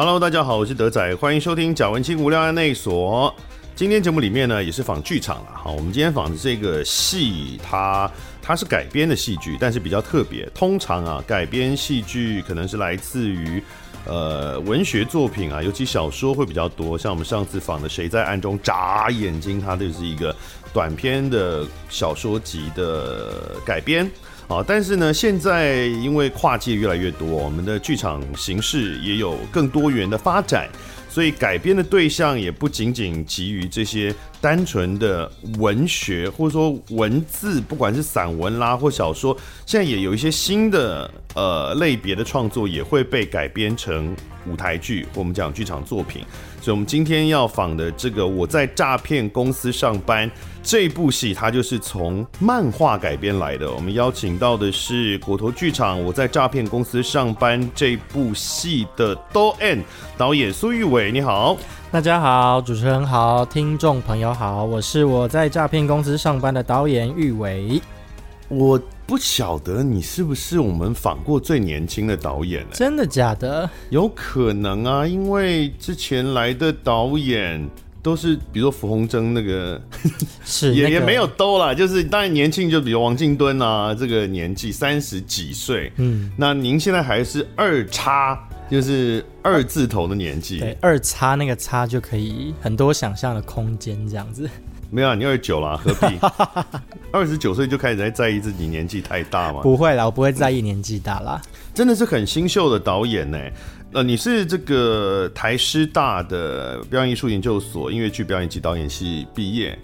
Hello，大家好，我是德仔，欢迎收听贾文清无料案内所。今天节目里面呢，也是访剧场了。好，我们今天访的这个戏，它它是改编的戏剧，但是比较特别。通常啊，改编戏剧可能是来自于呃文学作品啊，尤其小说会比较多。像我们上次访的《谁在暗中眨眼睛》，它就是一个短篇的小说集的改编。好，但是呢，现在因为跨界越来越多，我们的剧场形式也有更多元的发展，所以改编的对象也不仅仅基于这些单纯的文学或者说文字，不管是散文啦或小说，现在也有一些新的呃类别的创作也会被改编成舞台剧，我们讲剧场作品。所以，我们今天要访的这个《我在诈骗公司上班》这部戏，它就是从漫画改编来的。我们邀请到的是果陀剧场《我在诈骗公司上班》这部戏的导演导演苏玉伟，你好，大家好，主持人好，听众朋友好，我是我在诈骗公司上班的导演玉伟，我。不晓得你是不是我们访过最年轻的导演？真的假的？有可能啊，因为之前来的导演都是，比如说符宏征那个，是也也没有都啦，就是当然年轻，就比如王静敦啊，这个年纪三十几岁，嗯，那您现在还是二叉，就是二字头的年纪，对，二叉那个叉就可以很多想象的空间这样子。没有啊，你二十九了，何必？二十九岁就开始在在意自己年纪太大吗？不会啦，我不会在意年纪大啦。真的是很新秀的导演呢。呃，你是这个台师大的表演艺术研究所音乐剧表演及导演系毕业，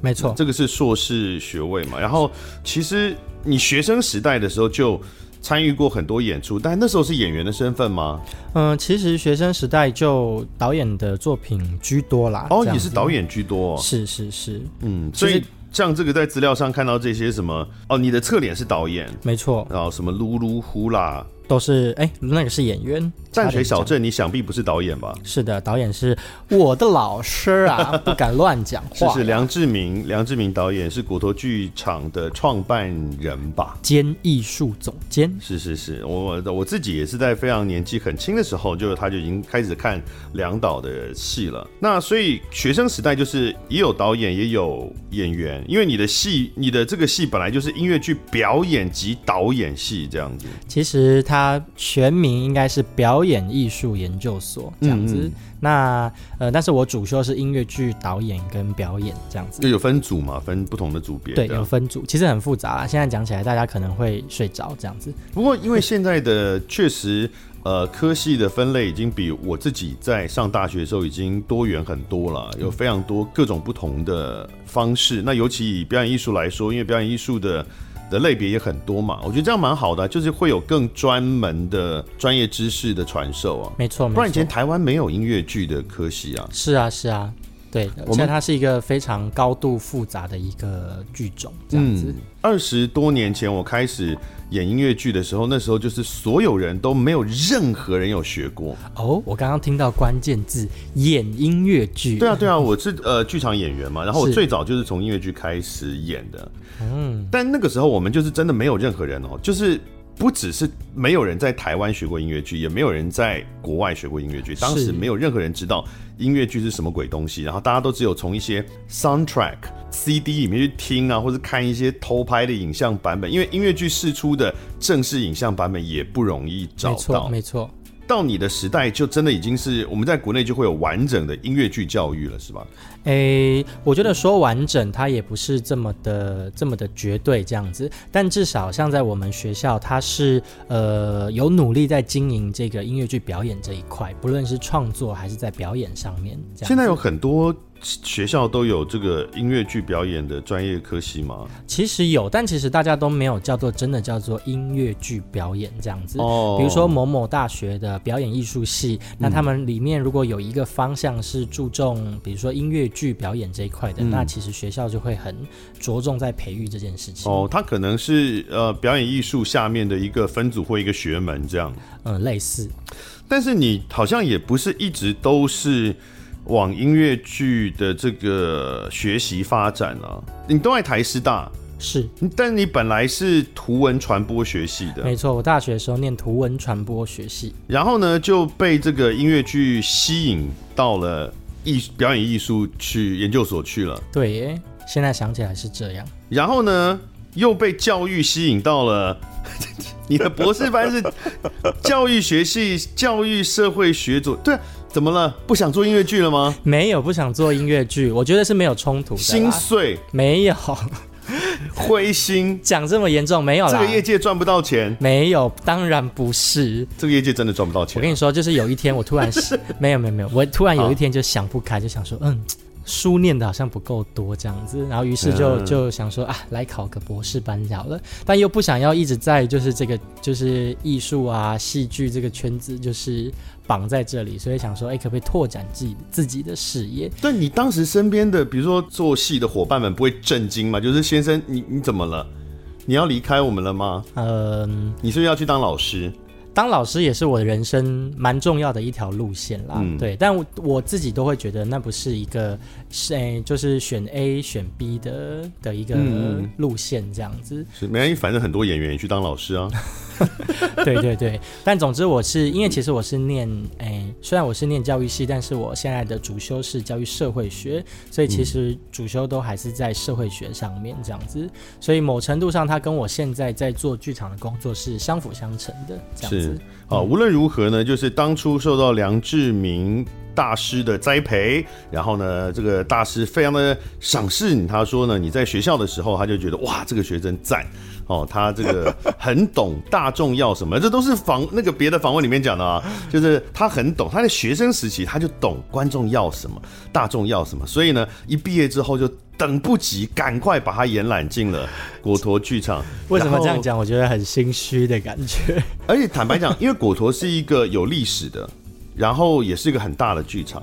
没错，这个是硕士学位嘛。然后其实你学生时代的时候就。参与过很多演出，但那时候是演员的身份吗？嗯，其实学生时代就导演的作品居多啦。哦，也是导演居多。是是是，嗯，所以像这个在资料上看到这些什么，哦，你的侧脸是导演，没错。然后什么噜噜呼啦。都是哎、欸，那个是演员。淡水小镇，你想必不是导演吧？是的，导演是我的老师啊，不敢乱讲话。是是梁志明，梁志明导演是骨头剧场的创办人吧？兼艺术总监。是是是，我我自己也是在非常年纪很轻的时候，就他就已经开始看梁导的戏了。那所以学生时代就是也有导演也有演员，因为你的戏，你的这个戏本来就是音乐剧表演及导演系这样子。其实他。它全名应该是表演艺术研究所这样子。嗯嗯，那呃，但是我主修是音乐剧导演跟表演这样子。就有分组嘛，分不同的组别。对，有分组，其实很复杂啦。现在讲起来，大家可能会睡着这样子。不过，因为现在的确实，呃，科系的分类已经比我自己在上大学的时候已经多元很多了，有非常多各种不同的方式。那尤其以表演艺术来说，因为表演艺术的。的类别也很多嘛，我觉得这样蛮好的，就是会有更专门的专业知识的传授啊。没错，不然以前台湾没有音乐剧的科系啊。是啊，是啊，对，而且它是一个非常高度复杂的一个剧种，这样子。二十多年前我开始演音乐剧的时候，那时候就是所有人都没有任何人有学过。哦，我刚刚听到关键字演音乐剧。对啊，对啊，我是呃剧场演员嘛，然后我最早就是从音乐剧开始演的。嗯，但那个时候我们就是真的没有任何人哦，就是不只是没有人在台湾学过音乐剧，也没有人在国外学过音乐剧。当时没有任何人知道音乐剧是什么鬼东西，然后大家都只有从一些 soundtrack CD 里面去听啊，或者看一些偷拍的影像版本，因为音乐剧试出的正式影像版本也不容易找到。没错，没错。到你的时代，就真的已经是我们在国内就会有完整的音乐剧教育了，是吧？诶、欸，我觉得说完整，它也不是这么的这么的绝对这样子，但至少像在我们学校，它是呃有努力在经营这个音乐剧表演这一块，不论是创作还是在表演上面。现在有很多。学校都有这个音乐剧表演的专业科系吗？其实有，但其实大家都没有叫做真的叫做音乐剧表演这样子。哦，比如说某某大学的表演艺术系，那他们里面如果有一个方向是注重，比如说音乐剧表演这一块的，嗯，那其实学校就会很着重在培育这件事情。哦，它可能是呃表演艺术下面的一个分组或一个学门这样。嗯，类似。但是你好像也不是一直都是。往音乐剧的这个学习发展啊，你都在台师大，是，但你本来是图文传播学系的，没错，我大学的时候念图文传播学系，然后呢就被这个音乐剧吸引到了艺表演艺术去研究所去了。对耶，现在想起来是这样。然后呢又被教育吸引到了，你的博士班是教育学系，教育社会学组，对。怎么了？不想做音乐剧了吗？没有，不想做音乐剧。我觉得是没有冲突的。心碎？没有。灰心？讲这么严重？没有啦。这个业界赚不到钱？没有，当然不是。这个业界真的赚不到钱。我跟你说，就是有一天我突然没有没有没有，我突然有一天就想不开，就想说，嗯。书念的好像不够多这样子，然后于是就就想说啊，来考个博士班好了，但又不想要一直在就是这个就是艺术啊戏剧这个圈子就是绑在这里，所以想说，哎、欸，可不可以拓展自己自己的事业？对，你当时身边的比如说做戏的伙伴们不会震惊吗？就是先生，你你怎么了？你要离开我们了吗？嗯，你是不是要去当老师？当老师也是我的人生蛮重要的一条路线啦，嗯、对，但我我自己都会觉得那不是一个是诶、欸，就是选 A 选 B 的的一个路线这样子。嗯、是没关系，反正很多演员也去当老师啊。对对对，但总之我是因为其实我是念诶、虽然我是念教育系，但是我现在的主修是教育社会学，所以其实主修都还是在社会学上面这样子。所以某程度上，它跟我现在在做剧场的工作是相辅相成的这样子。是好，无论如何呢，就是当初受到梁志明大师的栽培，然后呢，这个大师非常的赏识你，他说呢，你在学校的时候，他就觉得哇，这个学生赞。哦，他这个很懂大众要什么，这都是访那个别的访问里面讲的啊，就是他很懂，他在学生时期他就懂观众要什么，大众要什么，所以呢，一毕业之后就等不及，赶快把他延揽进了果陀剧场。为什么这样讲？我觉得很心虚的感觉。而且坦白讲，因为果陀是一个有历史的，然后也是一个很大的剧场，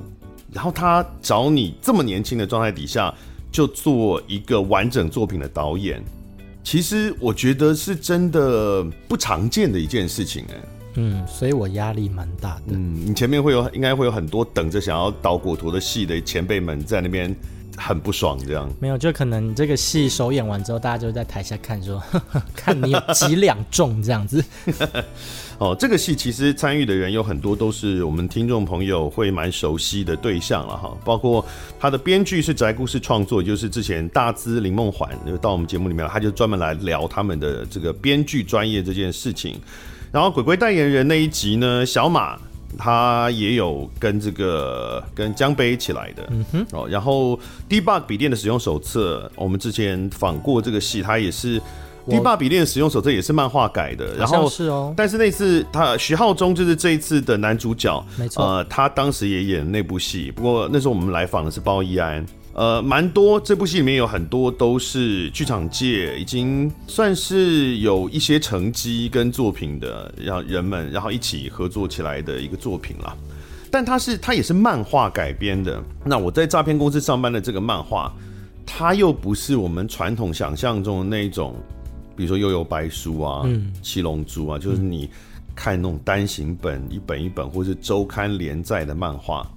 然后他找你这么年轻的状态底下，就做一个完整作品的导演。其实我觉得是真的不常见的一件事情哎，嗯，所以我压力蛮大的。嗯，你前面会有应该会有很多等着想要导果陀的戏的前辈们在那边很不爽这样。没有，就可能这个戏首演完之后，大家就在台下看说，呵 呵看你有几两重这样子。哦，这个戏其实参与的人有很多都是我们听众朋友会蛮熟悉的对象了哈，包括他的编剧是宅故事创作，就是之前大资林梦环就到我们节目里面，他就专门来聊他们的这个编剧专业这件事情。然后鬼鬼代言人那一集呢，小马他也有跟这个跟江杯一起来的，嗯哼，哦，然后 Debug 笔电的使用手册，我们之前访过这个戏，他也是。《Debug 笔电的使用手册》也是漫画改的，然后是哦，但是那次他徐浩中就是这一次的男主角，没错，呃，他当时也演那部戏，不过那时候我们来访的是包奕安，呃，蛮多这部戏里面有很多都是剧场界已经算是有一些成绩跟作品的，让人们然后一起合作起来的一个作品啦。但他是他也是漫画改编的，那我在诈骗公司上班的这个漫画，他又不是我们传统想象中的那种。比如说《悠游白书》啊，嗯，《七龙珠》啊，就是你看那种单行本一本一本，或是周刊连载的漫画，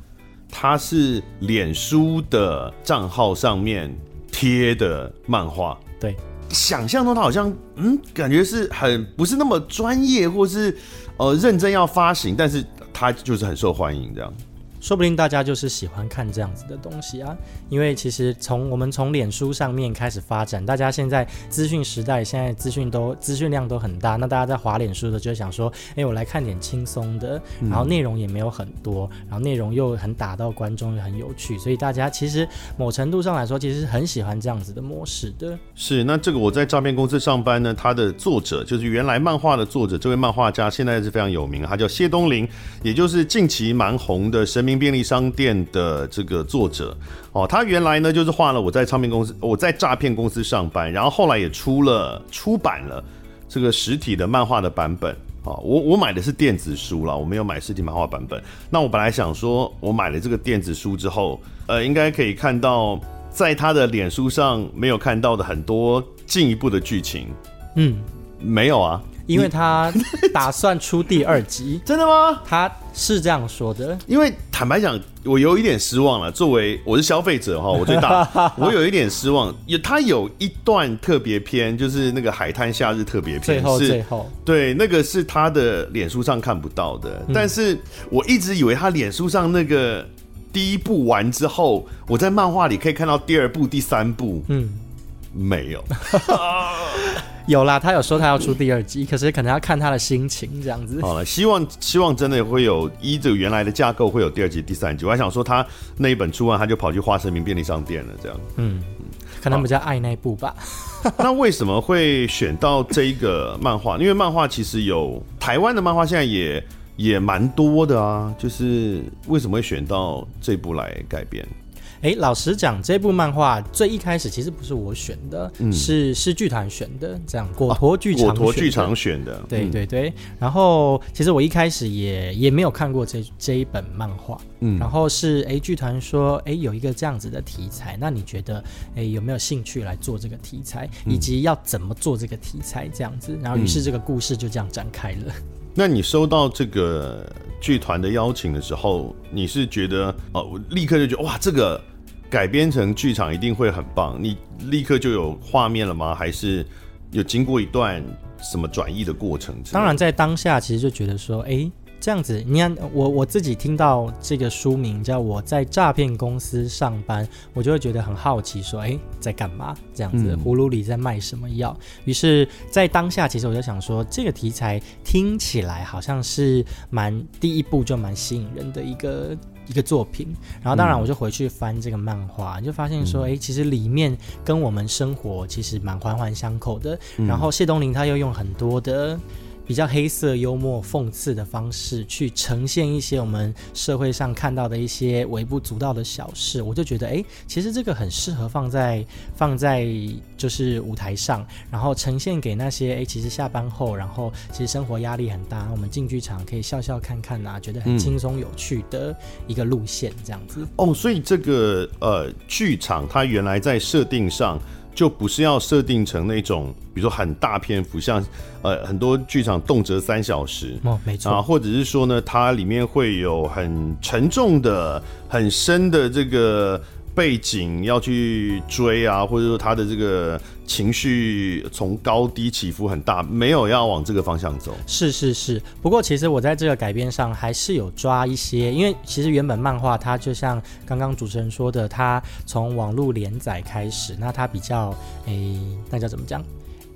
它是脸书的账号上面贴的漫画。对，想象中它好像嗯，感觉是很不是那么专业，或是呃认真要发行，但是它就是很受欢迎这样。说不定大家就是喜欢看这样子的东西啊，因为其实从我们从脸书上面开始发展，大家现在资讯时代，现在资讯都资讯量都很大，那大家在滑脸书的就想说，哎，我来看点轻松的，然后内容也没有很多，然后内容又很打到观众，又很有趣，所以大家其实某程度上来说，其实很喜欢这样子的模式的。是，那这个我在诈骗公司上班呢，他的作者就是原来漫画的作者，这位漫画家现在是非常有名，他叫谢东林，也就是近期蛮红的神明便利商店的这个作者哦，他原来呢就是画了我在唱片公司，我在诈骗公司上班，然后后来也出了出版了这个实体的漫画的版本啊。我我买的是电子书啦，我没有买实体漫画版本。那我本来想说，我买了这个电子书之后，呃，应该可以看到在他的脸书上没有看到的很多进一步的剧情。嗯，没有啊。因为他打算出第二集。真的吗？他是这样说的。因为坦白讲，我有一点失望了。作为我是消费者哈，我最大，我有一点失望。有他有一段特别篇，就是那个海滩夏日特别篇，最后最后对，那个是他的脸书上看不到的。嗯、但是我一直以为他脸书上那个第一部完之后，我在漫画里可以看到第二部、第三部。嗯，没有。有啦，他有说他要出第二季，可是可能要看他的心情这样子。好了，希望希望真的会有依着原来的架构会有第二季、第三季。我还想说他那一本出完，他就跑去华生明便利商店了，这样。嗯，可能比较爱那一部吧。那为什么会选到这一个漫画？因为漫画其实有台湾的漫画，现在也也蛮多的啊。就是为什么会选到这部来改编？哎，老实讲，这部漫画最一开始其实不是我选的，嗯、是是剧团选的，这样果陀剧场、啊、果陀剧场选的，对对对。然后其实我一开始也也没有看过这这一本漫画，嗯，然后是哎剧团说哎有一个这样子的题材，那你觉得哎有没有兴趣来做这个题材，以及要怎么做这个题材这样子？然后于是这个故事就这样展开了。嗯、那你收到这个剧团的邀请的时候，你是觉得哦，我立刻就觉得哇这个。改编成剧场一定会很棒，你立刻就有画面了吗？还是有经过一段什么转译的过程？当然，在当下其实就觉得说，哎、欸，这样子，你看我我自己听到这个书名叫《我在诈骗公司上班》，我就会觉得很好奇，说，哎、欸，在干嘛？这样子，葫芦里在卖什么药？于、嗯、是，在当下，其实我就想说，这个题材听起来好像是蛮第一部就蛮吸引人的一个。一个作品，然后当然我就回去翻这个漫画，嗯、就发现说，哎、欸，其实里面跟我们生活其实蛮环环相扣的。嗯、然后谢东林他又用很多的。比较黑色幽默、讽刺的方式去呈现一些我们社会上看到的一些微不足道的小事，我就觉得，哎，其实这个很适合放在放在就是舞台上，然后呈现给那些哎，其实下班后，然后其实生活压力很大，我们进剧场可以笑笑看看啊，觉得很轻松有趣的一个路线，这样子。哦，所以这个呃剧场它原来在设定上。就不是要设定成那种，比如说很大篇幅，像呃很多剧场动辄三小时哦，没错啊，或者是说呢，它里面会有很沉重的、很深的这个。背景要去追啊，或者说他的这个情绪从高低起伏很大，没有要往这个方向走。是是是，不过其实我在这个改编上还是有抓一些，因为其实原本漫画它就像刚刚主持人说的，它从网络连载开始，那它比较诶、欸，那叫怎么讲？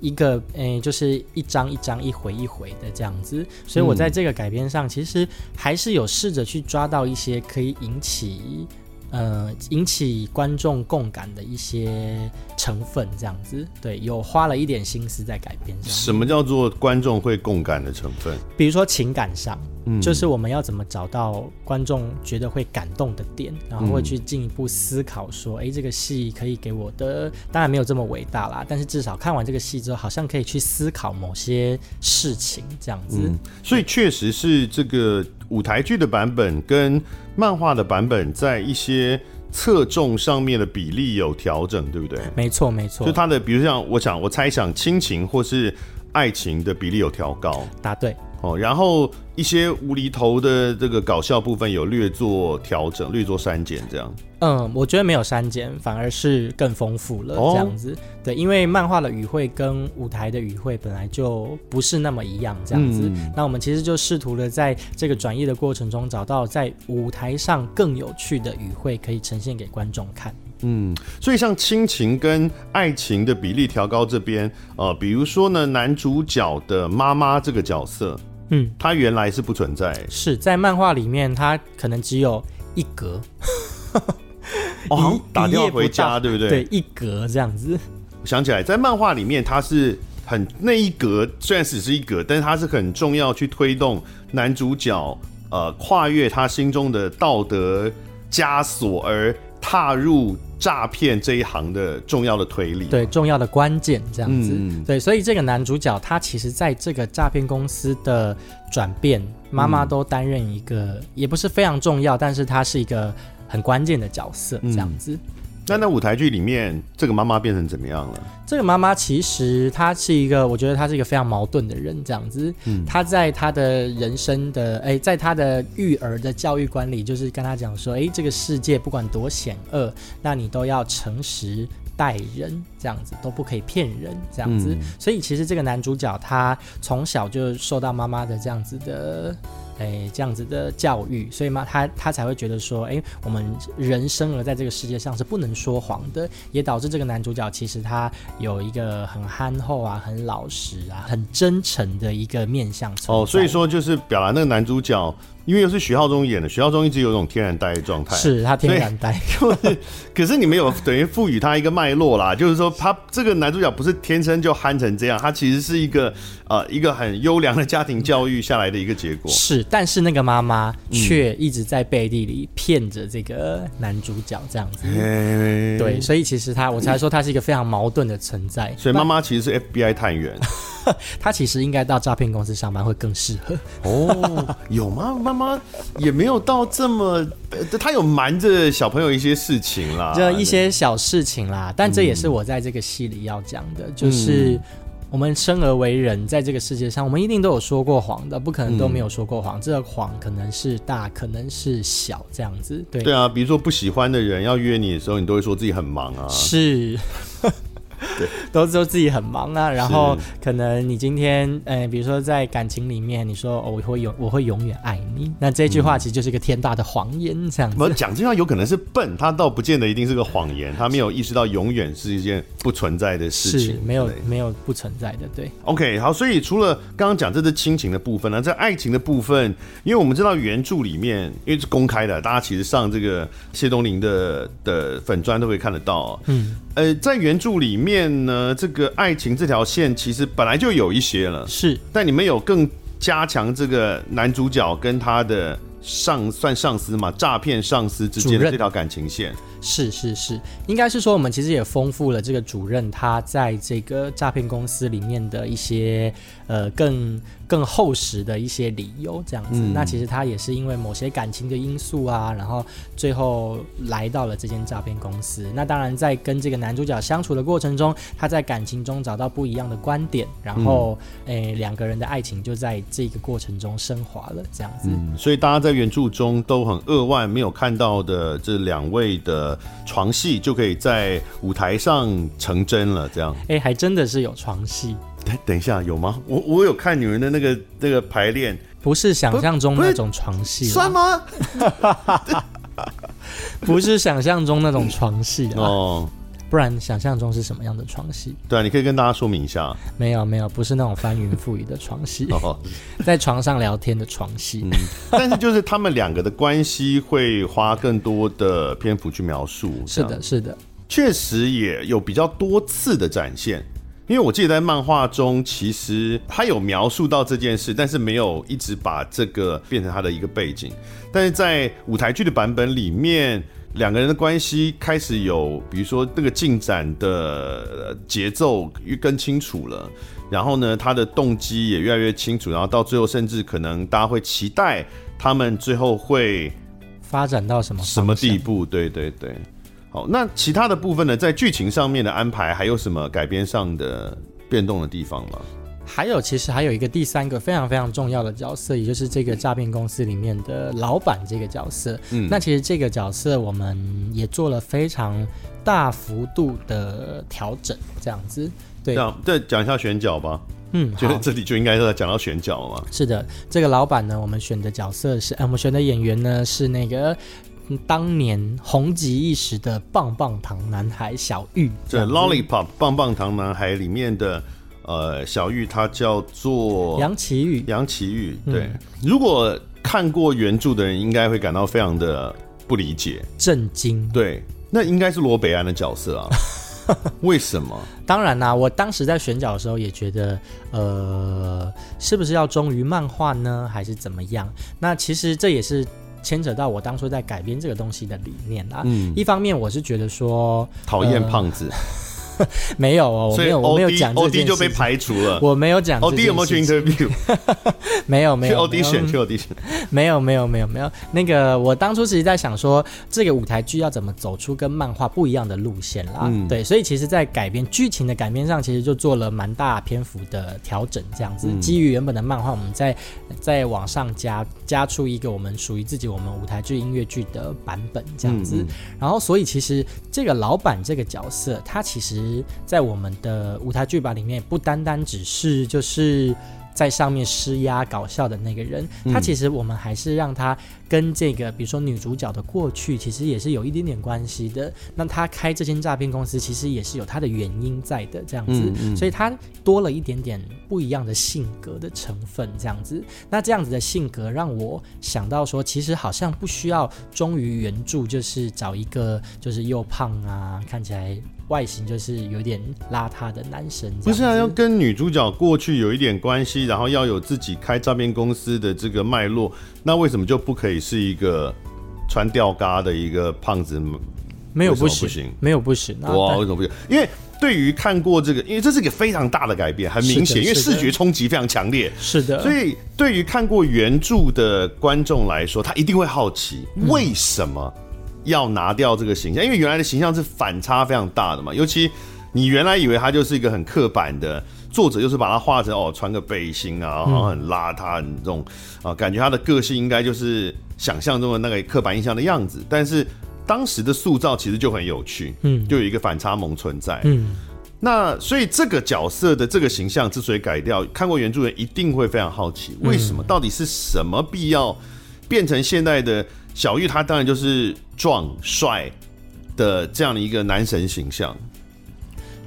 一个诶、就是一章一章、一回一回的这样子，所以我在这个改编上其实还是有试着去抓到一些可以引起。呃，引起观众共感的一些成分，这样子，对，有花了一点心思在改编上。什么叫做观众会共感的成分？比如说情感上，嗯，就是我们要怎么找到观众觉得会感动的点，然后会去进一步思考说，哎、嗯，这个戏可以给我的，当然没有这么伟大啦，但是至少看完这个戏之后，好像可以去思考某些事情，这样子。嗯、所以确实是这个。舞台剧的版本跟漫画的版本在一些侧重上面的比例有调整，对不对？没错，没错。就它的，比如像我想，我猜想亲情或是爱情的比例有调高，答对。哦，然后一些无厘头的这个搞笑部分有略做调整，略做删减，这样。嗯，我觉得没有删减，反而是更丰富了，这样子。哦、对，因为漫画的语汇跟舞台的语汇本来就不是那么一样，这样子。嗯、那我们其实就试图了在这个转译的过程中，找到在舞台上更有趣的语汇可以呈现给观众看。嗯，所以像亲情跟爱情的比例调高这边，呃，比如说呢，男主角的妈妈这个角色。嗯，它原来是不存在，是在漫画里面，它可能只有一格，哦，打电话回家，对不对？对，一格这样子。我想起来，在漫画里面，它是很那一格，虽然只是一格，但是它是很重要，去推动男主角呃跨越他心中的道德枷锁而踏入。诈骗这一行的重要的推理，对，重要的关键这样子，嗯、对，所以这个男主角他其实在这个诈骗公司的转变，妈妈都担任一个，嗯、也不是非常重要，但是他是一个很关键的角色，这样子。那那舞台剧里面，这个妈妈变成怎么样了？这个妈妈其实她是一个，我觉得她是一个非常矛盾的人，这样子。嗯，她在她的人生的，哎，在她的育儿的教育观里，就是跟她讲说，哎，这个世界不管多险恶，那你都要诚实待人，这样子都不可以骗人，这样子。嗯，所以其实这个男主角他从小就受到妈妈的这样子的。哎，这样子的教育，所以嘛，他他才会觉得说，哎，我们人生而在这个世界上是不能说谎的，也导致这个男主角其实他有一个很憨厚啊、很老实啊、很真诚的一个面相。哦，所以说就是表达那个男主角。因为又是徐浩中演的，徐浩中一直有一种天然呆的状态，是他天然呆。可是你没有等于赋予他一个脉络啦，就是说他这个男主角不是天生就憨成这样，他其实是一个呃一个很优良的家庭教育下来的一个结果。是，但是那个妈妈却一直在背地里骗着这个男主角这样子。嗯、对，所以其实他我才说他是一个非常矛盾的存在。所以妈妈其实是 FBI 探员。他其实应该到诈骗公司上班会更适合哦。有吗？妈妈也没有到这么，他有瞒着小朋友一些事情啦，就一些小事情啦。但这也是我在这个戏里要讲的，嗯、就是我们生而为人，在这个世界上，我们一定都有说过谎的，不可能都没有说过谎。嗯、这个谎可能是大，可能是小，这样子。对对啊，比如说不喜欢的人要约你的时候，你都会说自己很忙啊。是。对，都说自己很忙啊，然后可能你今天，呃，比如说在感情里面，你说、哦、我会永我会永远爱你，那这句话其实就是一个天大的谎言，这样子。我讲这句话有可能是笨，他倒不见得一定是个谎言，他没有意识到永远是一件不存在的事情，没有没有不存在的，对。OK，好，所以除了刚刚讲这是亲情的部分呢，在爱情的部分，因为我们知道原著里面因为是公开的，大家其实上这个谢东霖的的粉砖都会看得到，嗯。呃，在原著里面呢，这个爱情这条线其实本来就有一些了，是。但你们有更加强这个男主角跟他的上算上司嘛，诈骗上司之间的这条感情线。是是是，应该是说我们其实也丰富了这个主任他在这个诈骗公司里面的一些呃更更厚实的一些理由，这样子。嗯、那其实他也是因为某些感情的因素啊，然后最后来到了这间诈骗公司。那当然在跟这个男主角相处的过程中，他在感情中找到不一样的观点，然后诶两、嗯、个人的爱情就在这个过程中升华了，这样子。嗯、所以大家在原著中都很扼腕没有看到的这两位的。床戏就可以在舞台上成真了，这样。哎、欸，还真的是有床戏。等等一下，有吗？我我有看你们的那个那个排练，不是想象中那种床戏，算吗？不是想象中那种床戏哦。不然想象中是什么样的床戏？对啊，你可以跟大家说明一下。没有没有，不是那种翻云覆雨的床戏，在床上聊天的床戏。嗯，但是就是他们两个的关系会花更多的篇幅去描述。是的，是的，确实也有比较多次的展现。因为我记得在漫画中，其实他有描述到这件事，但是没有一直把这个变成他的一个背景。但是在舞台剧的版本里面。两个人的关系开始有，比如说那个进展的节奏越更清楚了，然后呢，他的动机也越来越清楚，然后到最后，甚至可能大家会期待他们最后会发展到什么什么地步？对对对。好，那其他的部分呢，在剧情上面的安排还有什么改编上的变动的地方吗？还有，其实还有一个第三个非常非常重要的角色，也就是这个诈骗公司里面的老板这个角色。嗯，那其实这个角色我们也做了非常大幅度的调整，这样子。对，这样再讲一下选角吧。嗯，觉得这里就应该是讲到选角了嘛。是的，这个老板呢，我们选的角色是，呃，我们选的演员呢是那个当年红极一时的棒棒糖男孩小玉。这 Lollipop 棒棒糖男孩里面的。呃，小玉他叫做杨奇玉，杨奇玉。对，嗯、如果看过原著的人，应该会感到非常的不理解、震惊。对，那应该是罗北安的角色啊？为什么？当然啦、啊，我当时在选角的时候也觉得，呃，是不是要忠于漫画呢，还是怎么样？那其实这也是牵扯到我当初在改编这个东西的理念啊。嗯，一方面我是觉得说，讨厌胖子。没有哦，我没有，我没有讲这件事。欧弟就被排除了。我没有讲。欧弟有没有去 interview？没有，没有。去 audition，去 audition。没有，没有，没有，没有。那个，我当初其实在想说，这个舞台剧要怎么走出跟漫画不一样的路线啦。嗯。对，所以其实，在改编剧情的改编上，其实就做了蛮大篇幅的调整，这样子。嗯、基于原本的漫画，我们再再往上加加出一个我们属于自己我们舞台剧音乐剧的版本，这样子。然后，所以其实这个老板这个角色，他其实，在我们的舞台剧吧里面，不单单只是就是。在上面施压搞笑的那个人，他其实我们还是让他跟这个，比如说女主角的过去，其实也是有一点点关系的。那他开这间诈骗公司，其实也是有他的原因在的，这样子。嗯嗯。所以他多了一点点不一样的性格的成分，这样子。那这样子的性格让我想到说，其实好像不需要忠于原著，就是找一个就是又胖啊，看起来。外形就是有点邋遢的男生，不是啊？要跟女主角过去有一点关系，然后要有自己开诈骗公司的这个脉络，那为什么就不可以是一个穿吊嘎的一个胖子？没有不行，没有不行。哇，为什么不行？因为对于看过这个，因为这是一个非常大的改变，很明显，因为视觉冲击非常强烈。是的，所以对于看过原著的观众来说，他一定会好奇为什么。要拿掉这个形象，因为原来的形象是反差非常大的嘛。尤其你原来以为他就是一个很刻板的作者，就是把他画成哦，穿个背心啊，然后很邋遢，很这种啊，感觉他的个性应该就是想象中的那个刻板印象的样子。但是当时的塑造其实就很有趣，嗯，就有一个反差萌存在，嗯。那所以这个角色的这个形象之所以改掉，看过原著的人一定会非常好奇，为什么？到底是什么必要变成现在的？小玉他当然就是壮帅的这样的一个男神形象。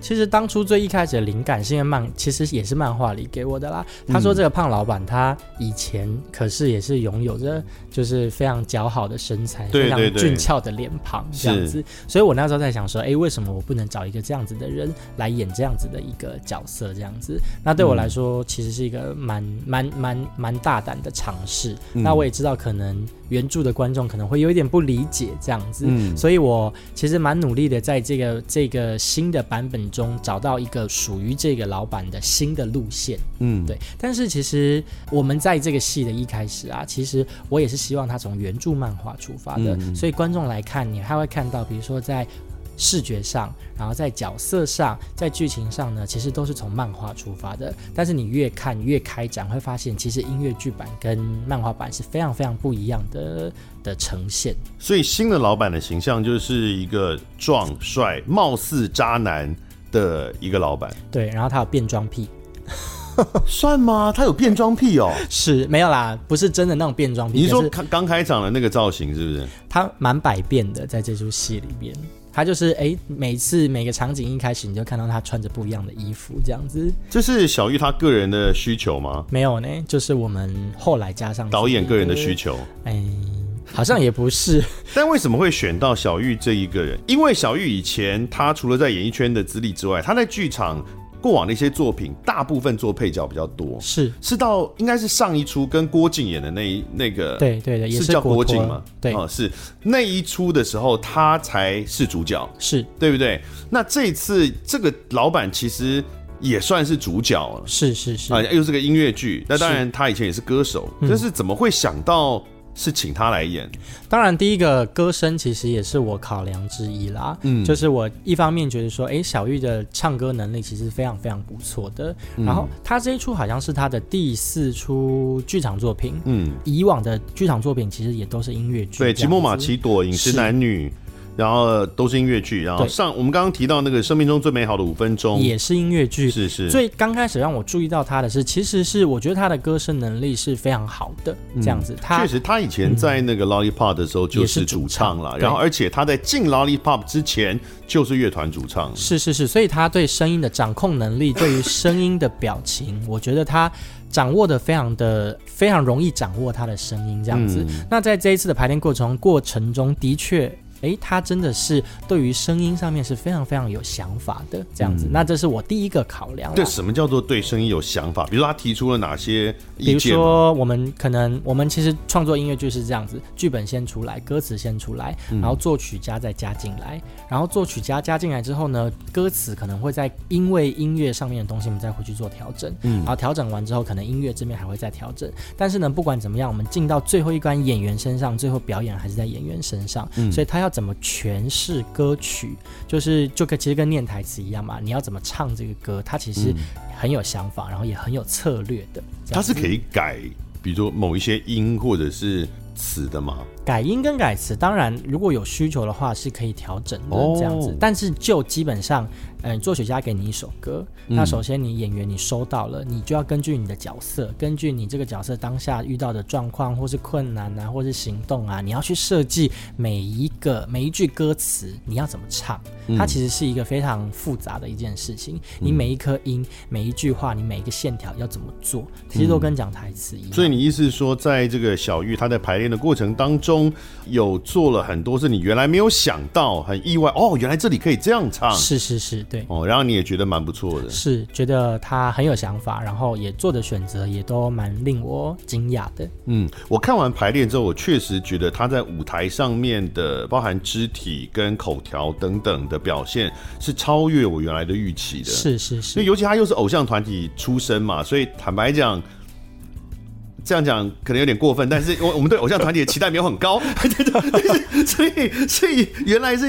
其实当初最一开始的灵感是因为漫，其实也是漫画里给我的啦。他说这个胖老板他以前可是也是拥有着就是非常姣好的身材，非常俊俏的脸庞这样子。所以我那时候在想说，哎，为什么我不能找一个这样子的人来演这样子的一个角色？这样子，那对我来说其实是一个蛮蛮蛮蛮大胆的尝试。那我也知道可能原著的观众可能会有一点不理解这样子，所以我其实蛮努力的在这个这个新的版本中找到一个属于这个老板的新的路线，嗯，对。但是其实我们在这个戏的一开始啊，其实我也是希望他从原著漫画出发的，嗯、所以观众来看，你还会看到，比如说在视觉上，然后在角色上，在剧情上呢，其实都是从漫画出发的。但是你越看越开展，会发现其实音乐剧版跟漫画版是非常非常不一样的的呈现。所以新的老板的形象就是一个壮帅、貌似渣男。的一个老板，对，然后他有变装癖，算吗？他有变装癖哦，是没有啦，不是真的那种变装癖。你是说刚开场的那个造型是不是？他蛮百变的，在这出戏里面，他就是哎，每次每个场景一开始你就看到他穿着不一样的衣服，这样子。这是小玉他个人的需求吗？没有呢，就是我们后来加上导演个人的需求。哎。好像也不是，但为什么会选到小玉这一个人？因为小玉以前他除了在演艺圈的资历之外，他在剧场过往的一些作品，大部分做配角比较多。是是到应该是上一出跟郭靖演的那一那个，对对对，是叫郭靖吗？对，哦，是那一出的时候，他才是主角，是对不对？那这一次这个老板其实也算是主角了，是是是啊，又是个音乐剧。那当然他以前也是歌手，但是，是怎么会想到？是请他来演，当然第一个歌声其实也是我考量之一啦。嗯，就是我一方面觉得说，哎、欸，小玉的唱歌能力其实非常非常不错的。嗯、然后他这一出好像是他的第四出剧场作品。嗯，以往的剧场作品其实也都是音乐剧。对，《寂寞马奇朵》、《饮食男女》。然后都是音乐剧，然后上我们刚刚提到那个生命中最美好的五分钟也是音乐剧，是是。所以刚开始让我注意到他的是，其实是我觉得他的歌声能力是非常好的，这样子。他确实，他以前在那个 Lollipop 的时候就是主唱了，然后而且他在进 Lollipop 之前就是乐团主唱。是是是，所以他对声音的掌控能力，对于声音的表情，我觉得他掌握的非常的非常容易掌握他的声音这样子。那在这一次的排练过程过程中的确。哎，他真的是对于声音上面是非常非常有想法的这样子。嗯、那这是我第一个考量。对，什么叫做对声音有想法？比如说他提出了哪些意见？比如说我们可能我们其实创作音乐就是这样子，剧本先出来，歌词先出来，然后作曲家再加进来，然后作曲家加进来之后呢，歌词可能会在因为音乐上面的东西，我们再回去做调整。嗯，然后调整完之后，可能音乐这边还会再调整。但是呢，不管怎么样，我们进到最后一关演员身上，最后表演还是在演员身上。嗯，所以他要怎么诠释歌曲，就是就跟其实跟念台词一样嘛。你要怎么唱这个歌，他其实很有想法，然后也很有策略的。他是可以改，比如说某一些音或者是词的吗？改音跟改词，当然如果有需求的话是可以调整的这样子。哦、但是就基本上。嗯，作曲家给你一首歌，那首先你演员你收到了，你就要根据你的角色，根据你这个角色当下遇到的状况或是困难啊，或是行动啊，你要去设计每一个每一句歌词你要怎么唱，它其实是一个非常复杂的一件事情。你每一颗音、每一句话、你每一个线条要怎么做，其实都跟讲台词一样。所以你意思是说，在这个小玉他在排练的过程当中，有做了很多是你原来没有想到，很意外哦，原来这里可以这样唱。是是是。对哦，然后你也觉得蛮不错的，是觉得他很有想法，然后也做的选择也都蛮令我惊讶的。嗯，我看完排练之后，我确实觉得他在舞台上面的包含肢体跟口条等等的表现是超越我原来的预期的。是是是，因为尤其他又是偶像团体出身嘛，所以坦白讲。这样讲可能有点过分，但是我我们对偶像团体的期待没有很高，对对，所以所以原来是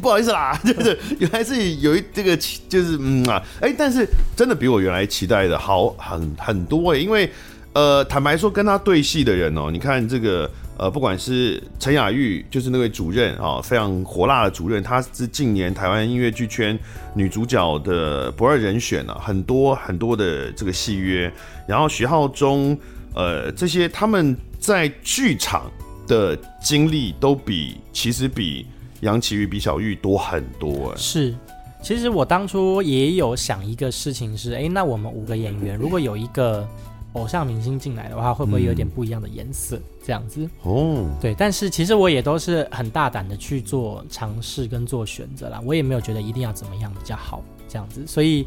不好意思啦，就是原来是有一这个就是嗯啊，哎，但是真的比我原来期待的好很很多哎，因为呃坦白说跟他对戏的人哦，你看这个呃不管是陈雅玉，就是那位主任啊，非常火辣的主任，她是近年台湾音乐剧圈女主角的不二人选啊，很多很多的这个戏约，然后徐浩中。呃，这些他们在剧场的经历都比其实比杨奇玉、比小玉多很多。是，其实我当初也有想一个事情是，哎，那我们五个演员 如果有一个偶像明星进来的话，会不会有点不一样的颜色？这样子哦，对。但是其实我也都是很大胆的去做尝试跟做选择啦，我也没有觉得一定要怎么样比较好这样子，所以。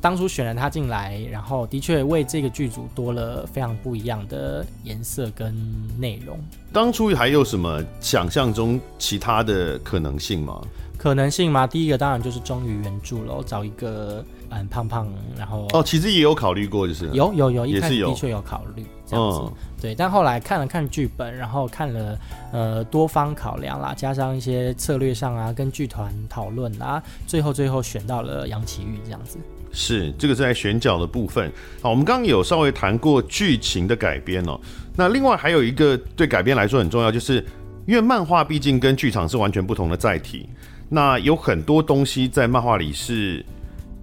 当初选了他进来，然后的确为这个剧组多了非常不一样的颜色跟内容。当初还有什么想象中其他的可能性吗？可能性吗？第一个当然就是忠于原著喽，找一个嗯胖胖，然后哦，其实也有考虑过，就是有有有，一开始的确有考虑这样子，嗯、对。但后来看了看剧本，然后看了呃多方考量啦，加上一些策略上啊，跟剧团讨论啊，最后最后选到了杨綺玉这样子。是这个是在选角的部分。好，我们刚刚有稍微谈过剧情的改编哦。那另外还有一个对改编来说很重要，就是因为漫画毕竟跟剧场是完全不同的载体。那有很多东西在漫画里是，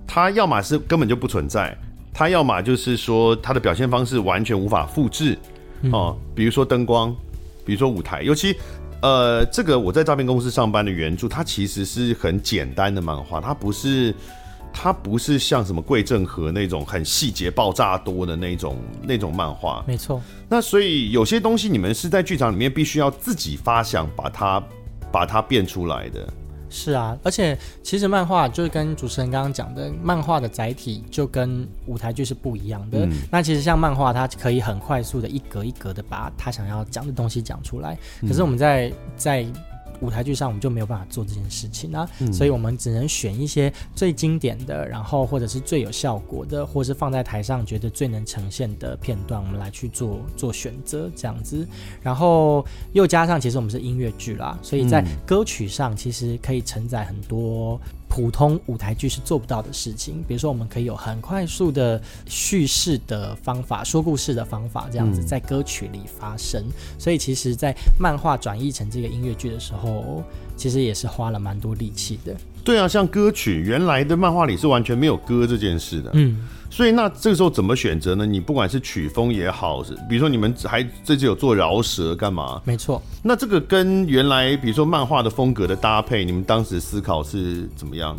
它要么是根本就不存在，它要么就是说它的表现方式完全无法复制哦。比如说灯光，比如说舞台，尤其呃，这个我在诈骗公司上班的原著，它其实是很简单的漫画，它不是。它不是像什么桂正和那种很细节爆炸多的那种那种漫画，没错。那所以有些东西你们是在剧场里面必须要自己发想，把它把它变出来的。是啊，而且其实漫画就是跟主持人刚刚讲的，漫画的载体就跟舞台剧是不一样的。嗯、那其实像漫画，它可以很快速的一格一格的把他想要讲的东西讲出来。可是我们在在舞台剧上我们就没有办法做这件事情啊，嗯、所以我们只能选一些最经典的，然后或者是最有效果的，或是放在台上觉得最能呈现的片段，我们来去做做选择这样子。然后又加上其实我们是音乐剧啦，所以在歌曲上其实可以承载很多。普通舞台剧是做不到的事情，比如说我们可以有很快速的叙事的方法，说故事的方法，这样子在歌曲里发生。嗯、所以其实，在漫画转译成这个音乐剧的时候，其实也是花了蛮多力气的。对啊，像歌曲原来的漫画里是完全没有歌这件事的。嗯，所以那这个时候怎么选择呢？你不管是曲风也好，是比如说你们还这次有做饶舌干嘛？没错。那这个跟原来比如说漫画的风格的搭配，你们当时思考是怎么样？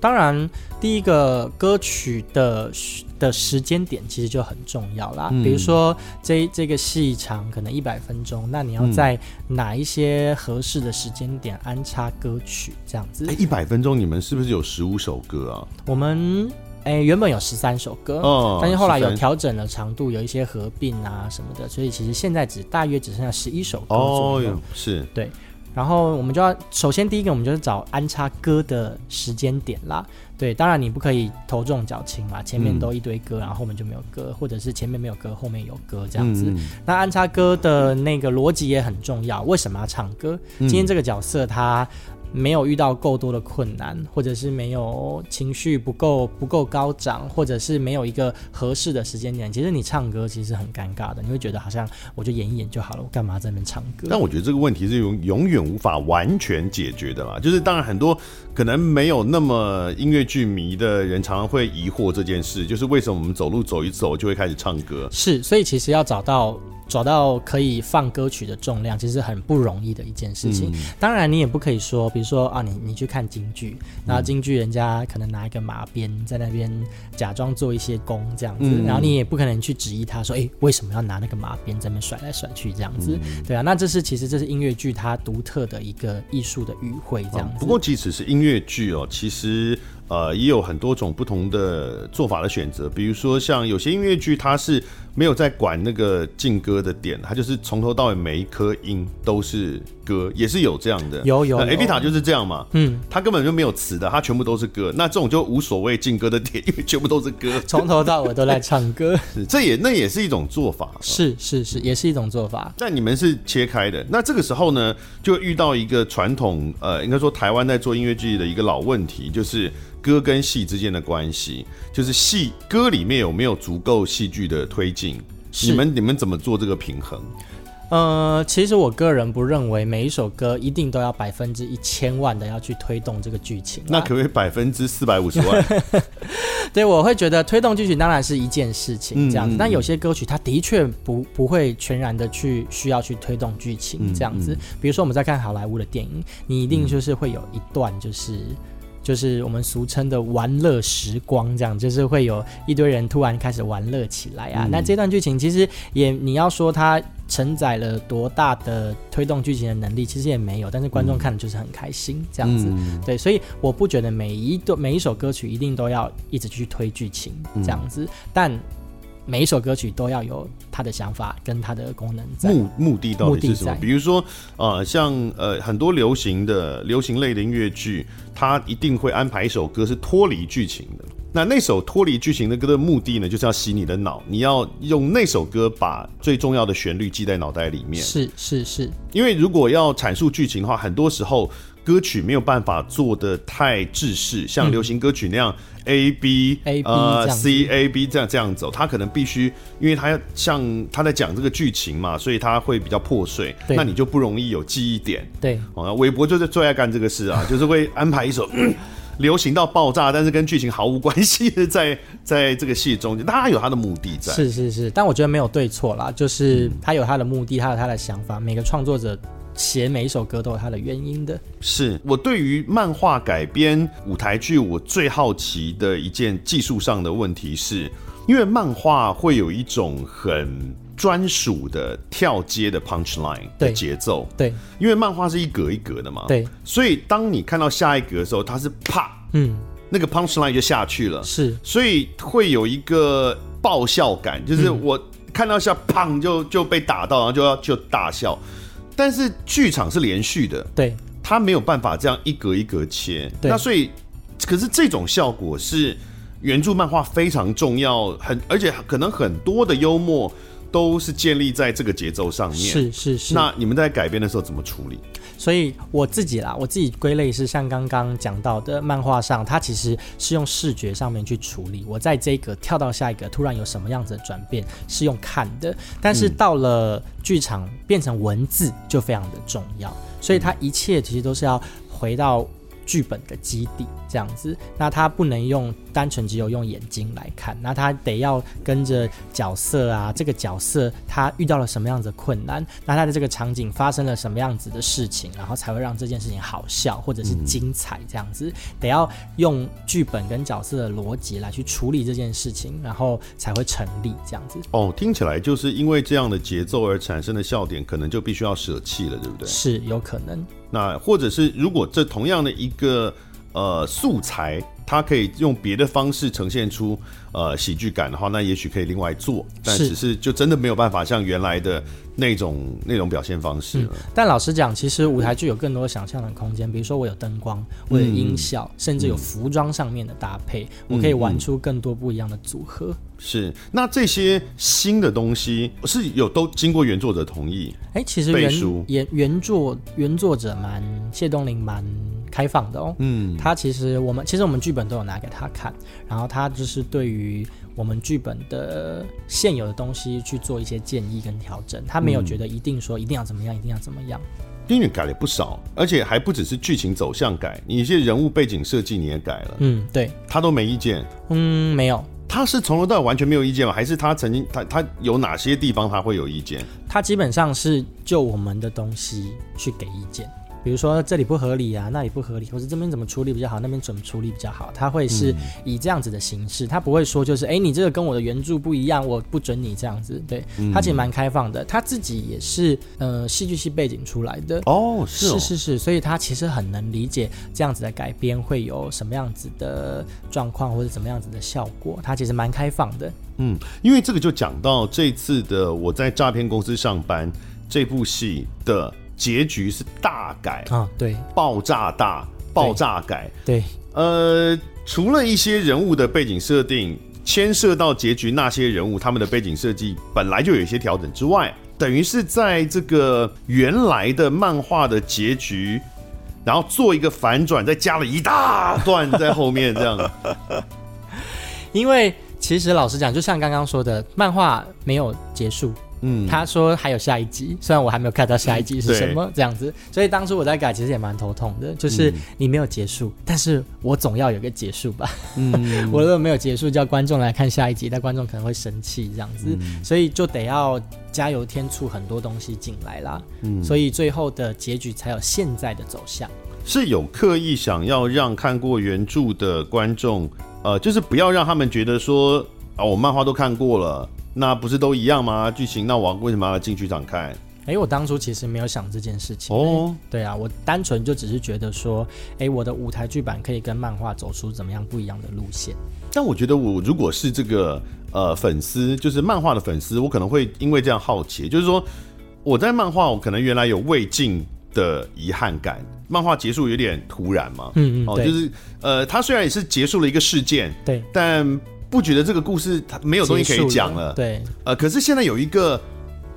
当然，第一个歌曲的的时间点其实就很重要啦。嗯、比如说这这个戏长可能一百分钟，那你要在哪一些合适的时间点安插歌曲？这样子。一百分钟，你们是不是有十五首歌啊？我们哎，原本有十三首歌，哦，但是后来有调整了长度，有一些合并啊什么的，所以其实现在只大约只剩下十一首歌左右。哦，是，对。然后我们就要首先第一个，我们就是找安插歌的时间点啦。对，当然你不可以头重脚轻嘛，前面都一堆歌，然后后面就没有歌，或者是前面没有歌，后面有歌这样子。嗯、那安插歌的那个逻辑也很重要，为什么要唱歌？今天这个角色他。没有遇到够多的困难，或者是没有情绪不够不够高涨，或者是没有一个合适的时间点，其实你唱歌其实很尴尬的，你会觉得好像我就演一演就好了，我干嘛在那边唱歌？但我觉得这个问题是永永远无法完全解决的嘛，就是当然很多可能没有那么音乐剧迷的人常常会疑惑这件事，就是为什么我们走路走一走就会开始唱歌？是，所以其实要找到。找到可以放歌曲的重量，其实很不容易的一件事情。嗯、当然，你也不可以说，比如说啊，你你去看京剧，然后京剧人家可能拿一个马鞭在那边假装做一些功这样子，嗯、然后你也不可能去质疑他说，哎，为什么要拿那个马鞭在那边甩来甩去这样子？嗯、对啊，那这是其实这是音乐剧它独特的一个艺术的语汇这样子。不过，即使是音乐剧哦，其实。呃，也有很多种不同的做法的选择，比如说像有些音乐剧，它是没有在管那个进歌的点，它就是从头到尾每一颗音都是歌，也是有这样的。有有，有，A B 塔就是这样嘛，嗯，它根本就没有词的，它全部都是歌，那这种就无所谓进歌的点，因为全部都是歌，从头到尾都在唱歌，是，这也那也是一种做法，是是是，也是一种做法。但你们是切开的，那这个时候呢，就遇到一个传统，呃，应该说台湾在做音乐剧的一个老问题，就是。歌跟戏之间的关系，就是戏歌里面有没有足够戏剧的推进？你们你们怎么做这个平衡？呃，其实我个人不认为每一首歌一定都要百分之一千万的要去推动这个剧情。那可不可以百分之四百五十万？对，我会觉得推动剧情当然是一件事情，这样子。嗯嗯，但有些歌曲它的确不不会全然的去需要去推动剧情，这样子。比如说我们在看好莱坞的电影，你一定就是会有一段就是。就是我们俗称的玩乐时光，这样就是会有一堆人突然开始玩乐起来啊。嗯、那这段剧情其实也，你要说它承载了多大的推动剧情的能力，其实也没有。但是观众看的就是很开心，这样子。嗯、对，所以我不觉得每一段每一首歌曲一定都要一直去推剧情这样子，嗯、但。每一首歌曲都要有它的想法跟它的功能在。目目的到底是什么？比如说，呃，像呃很多流行的流行类的音乐剧，它一定会安排一首歌是脱离剧情的。那那首脱离剧情的歌的目的呢，就是要洗你的脑，你要用那首歌把最重要的旋律记在脑袋里面。是是是，因为如果要阐述剧情的话，很多时候。歌曲没有办法做的太制式，像流行歌曲那样、嗯、A B A B 呃 C A B 这样这样走，他可能必须，因为他要像他在讲这个剧情嘛，所以他会比较破碎，那你就不容易有记忆点。对，哦，韦伯就是最爱干这个事啊，就是会安排一首、嗯、流行到爆炸，但是跟剧情毫无关系的在在这个戏中间，他有他的目的在。是是是，但我觉得没有对错啦，就是他有他的目的，他有他的想法，每个创作者。写每一首歌都有它的原因的。是我对于漫画改编舞台剧，我最好奇的一件技术上的问题是，因为漫画会有一种很专属的跳接的 punch line 的节奏，对，对，因为漫画是一格一格的嘛，对，所以当你看到下一格的时候，它是啪，嗯，那个 punch line 就下去了，是，所以会有一个爆笑感，就是我看到下砰就就被打到，然后就要就大笑。但是剧场是连续的，对，它没有办法这样一格一格切，对那所以，可是这种效果是原著漫画非常重要，很而且可能很多的幽默都是建立在这个节奏上面，是是是。那你们在改编的时候怎么处理？所以我自己啦，我自己归类是像刚刚讲到的，漫画上它其实是用视觉上面去处理。我在这一格跳到下一个，突然有什么样子的转变是用看的，但是到了剧场变成文字就非常的重要。所以它一切其实都是要回到剧本的基底这样子。那它不能用单纯只有用眼睛来看，那他得要跟着角色啊，这个角色他遇到了什么样子的困难，那他的这个场景发生了什么样子的事情，然后才会让这件事情好笑或者是精彩这样子，嗯、得要用剧本跟角色的逻辑来去处理这件事情，然后才会成立这样子。哦，听起来就是因为这样的节奏而产生的笑点，可能就必须要舍弃了，对不对？是有可能。那或者是如果这同样的一个呃素材。它可以用别的方式呈现出呃喜剧感的话，那也许可以另外做，但只是就真的没有办法像原来的那种那种表现方式了。嗯，但老实讲，其实舞台剧有更多想象的空间，比如说我有灯光，我有音效，嗯，甚至有服装上面的搭配，嗯，我可以玩出更多不一样的组合。是，那这些新的东西是有都经过原作者同意？哎，欸，其实原原原作原作者蛮谢东林蛮。开放的哦，嗯，他其实我们其实我们剧本都有拿给他看，然后他就是对于我们剧本的现有的东西去做一些建议跟调整，他没有觉得一定说一定要怎么样，一定要怎么样。因为改了不少，而且还不只是剧情走向改，你一些人物背景设计你也改了，嗯，对，他都没意见，嗯，没有，他是从头到尾完全没有意见吗？还是他曾经他他有哪些地方他会有意见？他基本上是就我们的东西去给意见。比如说这里不合理啊，那里不合理，或者这边怎么处理比较好，那边怎么处理比较好，他会是以这样子的形式，他不会说就是哎，你这个跟我的原著不一样，我不准你这样子。对，他其实蛮开放的，他自己也是呃戏剧系背景出来的哦，是哦，是是是，所以他其实很能理解这样子的改编会有什么样子的状况或者怎么样子的效果，他其实蛮开放的。嗯，因为这个就讲到这次的我在诈骗公司上班这部戏的。结局是大改啊，对，爆炸大，爆炸改，对，对呃，除了一些人物的背景设定牵涉到结局，那些人物他们的背景设计本来就有一些调整之外，等于是在这个原来的漫画的结局，然后做一个反转，再加了一大段在后面这样。因为其实老实讲，就像刚刚说的，漫画没有结束。嗯，他说还有下一集，虽然我还没有看到下一集是什么这样子，所以当初我在改，其实也蛮头痛的。就是你没有结束，但是我总要有个结束吧。嗯，我如果没有结束，叫观众来看下一集，那观众可能会生气这样子，所以就得要加油添醋很多东西进来啦。嗯，所以最后的结局才有现在的走向。是有刻意想要让看过原著的观众，呃，就是不要让他们觉得说啊，我漫画都看过了。那不是都一样吗？剧情，那我为什么要进剧场看？哎、欸，我当初其实没有想这件事情。哦，对啊，我单纯就只是觉得说，哎、欸，我的舞台剧版可以跟漫画走出怎么样不一样的路线。但我觉得，我如果是这个呃粉丝，就是漫画的粉丝，我可能会因为这样好奇，就是说我在漫画，我可能原来有未尽的遗憾感，漫画结束有点突然嘛。嗯嗯，哦，就是呃，它虽然也是结束了一个事件，对，但。不觉得这个故事它没有东西可以讲了，对，呃，可是现在有一个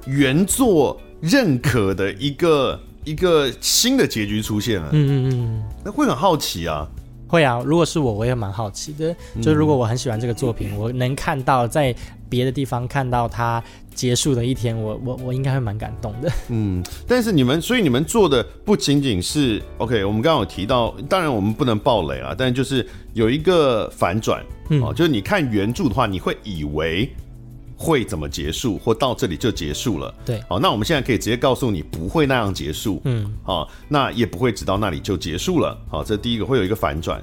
原作认可的一个一个新的结局出现了，嗯嗯嗯，那会很好奇啊，会啊，如果是我，我也蛮好奇的，就是如果我很喜欢这个作品，嗯、我能看到在别的地方看到它结束的一天，我我我应该会蛮感动的，嗯，但是你们，所以你们做的不仅仅是 OK，我们刚刚有提到，当然我们不能爆雷啊，但就是有一个反转。嗯、哦，就是你看原著的话，你会以为会怎么结束，或到这里就结束了。对，好、哦，那我们现在可以直接告诉你，不会那样结束。嗯，好、哦，那也不会直到那里就结束了。好、哦，这第一个会有一个反转。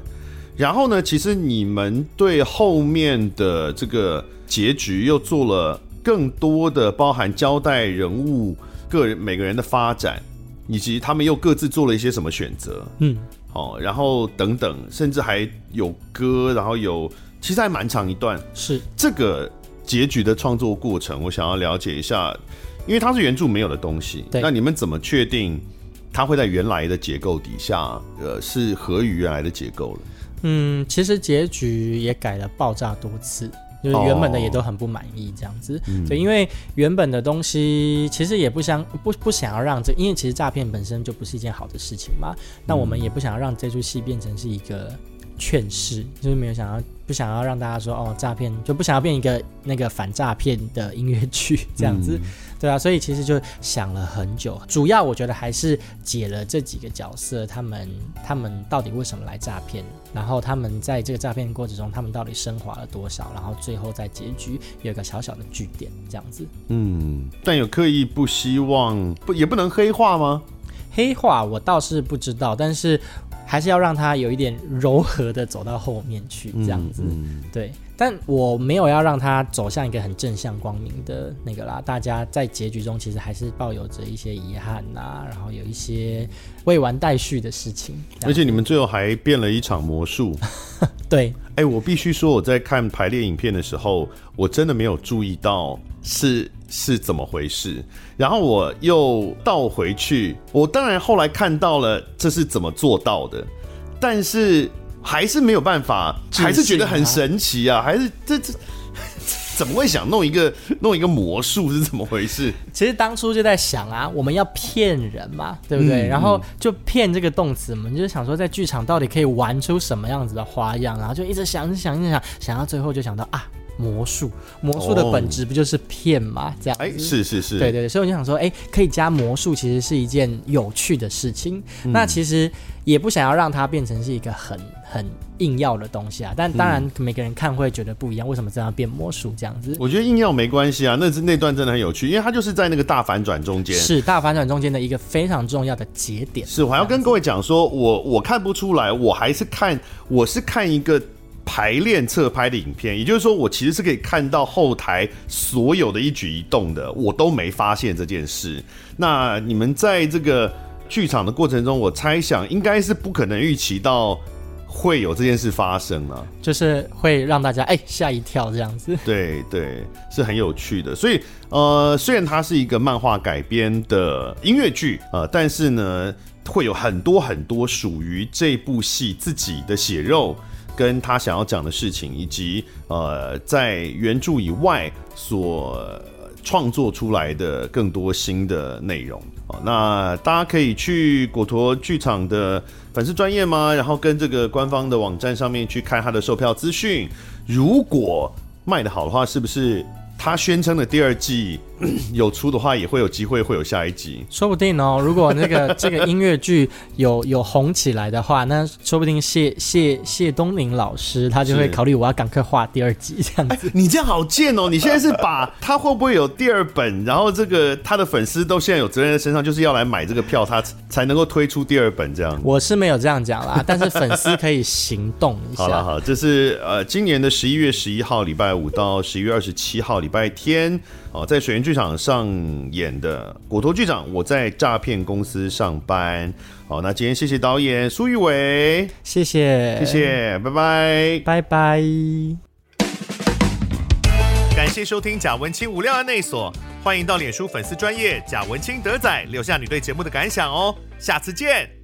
然后呢，其实你们对后面的这个结局又做了更多的包含交代人物个人每个人的发展，以及他们又各自做了一些什么选择。嗯，好、哦，然后等等，甚至还有歌，然后有。其实还蛮长一段，是这个结局的创作过程，我想要了解一下，因为它是原著没有的东西。对，那你们怎么确定它会在原来的结构底下，呃，是合于原来的结构了？嗯，其实结局也改了爆炸多次，就是原本的也都很不满意这样子。对、哦，因为原本的东西其实也不想不不想要让这，因为其实诈骗本身就不是一件好的事情嘛。那我们也不想要让这出戏变成是一个。劝世，就是没有想要不想要让大家说哦诈骗，就不想要变一个那个反诈骗的音乐剧这样子。嗯对啊，所以其实就想了很久，主要我觉得还是解了这几个角色，他们他们到底为什么来诈骗，然后他们在这个诈骗过程中，他们到底升华了多少，然后最后在结局有一个小小的据点，这样子。嗯，但有刻意不希望不也不能黑化吗？黑化我倒是不知道，但是还是要让他有一点柔和的走到后面去，这样子，嗯嗯、对。但我没有要让他走向一个很正向光明的那个啦，大家在结局中其实还是抱有着一些遗憾呐、啊，然后有一些未完待续的事情。而且你们最后还变了一场魔术。对，哎、欸，我必须说我在看排列影片的时候，我真的没有注意到是是怎么回事，然后我又倒回去，我当然后来看到了这是怎么做到的，但是。还是没有办法，还是觉得很神奇啊！还是这这 怎么会想弄一个弄一个魔术是怎么回事？其实当初就在想啊，我们要骗人嘛，对不对？嗯、然后就骗这个动词，我们就是想说在剧场到底可以玩出什么样子的花样，然后就一直想，一想，一直想，想到最后就想到啊。魔术，魔术的本质不就是骗吗？哦、这样，哎，是是是，对对对，所以我就想说，哎，可以加魔术，其实是一件有趣的事情。嗯、那其实也不想要让它变成是一个很很硬要的东西啊。但当然，每个人看会觉得不一样，为什么这样变魔术这样子？我觉得硬要没关系啊，那那段真的很有趣，因为它就是在那个大反转中间，是大反转中间的一个非常重要的节点。是，我还要跟各位讲说，我我看不出来，我还是看，我是看一个。排练侧拍的影片，也就是说，我其实是可以看到后台所有的一举一动的，我都没发现这件事。那你们在这个剧场的过程中，我猜想应该是不可能预期到会有这件事发生了，就是会让大家哎吓一跳这样子。对对，是很有趣的。所以呃，虽然它是一个漫画改编的音乐剧，呃，但是呢，会有很多很多属于这部戏自己的血肉。跟他想要讲的事情，以及呃，在原著以外所创作出来的更多新的内容那大家可以去果陀剧场的粉丝专业吗？然后跟这个官方的网站上面去看他的售票资讯。如果卖得好的话，是不是？他宣称的第二季 有出的话，也会有机会会有下一集，说不定哦。如果那个这个音乐剧有有红起来的话，那说不定谢谢谢东宁老师他就会考虑我要赶快画第二集这样子。你这样好贱哦！你现在是把他会不会有第二本，然后这个他的粉丝都现在有责任在身上，就是要来买这个票，他才能够推出第二本这样。我是没有这样讲啦，但是粉丝可以行动一下。好了好，这是呃今年的十一月十一号礼拜五到十一月二十七号礼拜天哦，在水源剧场上演的果头剧场，我在诈骗公司上班。好，那今天谢谢导演苏玉伟，谢谢谢谢，拜拜拜拜。感谢收听贾文清无料案内所，欢迎到脸书粉丝专业贾文清德仔留下你对节目的感想哦，下次见。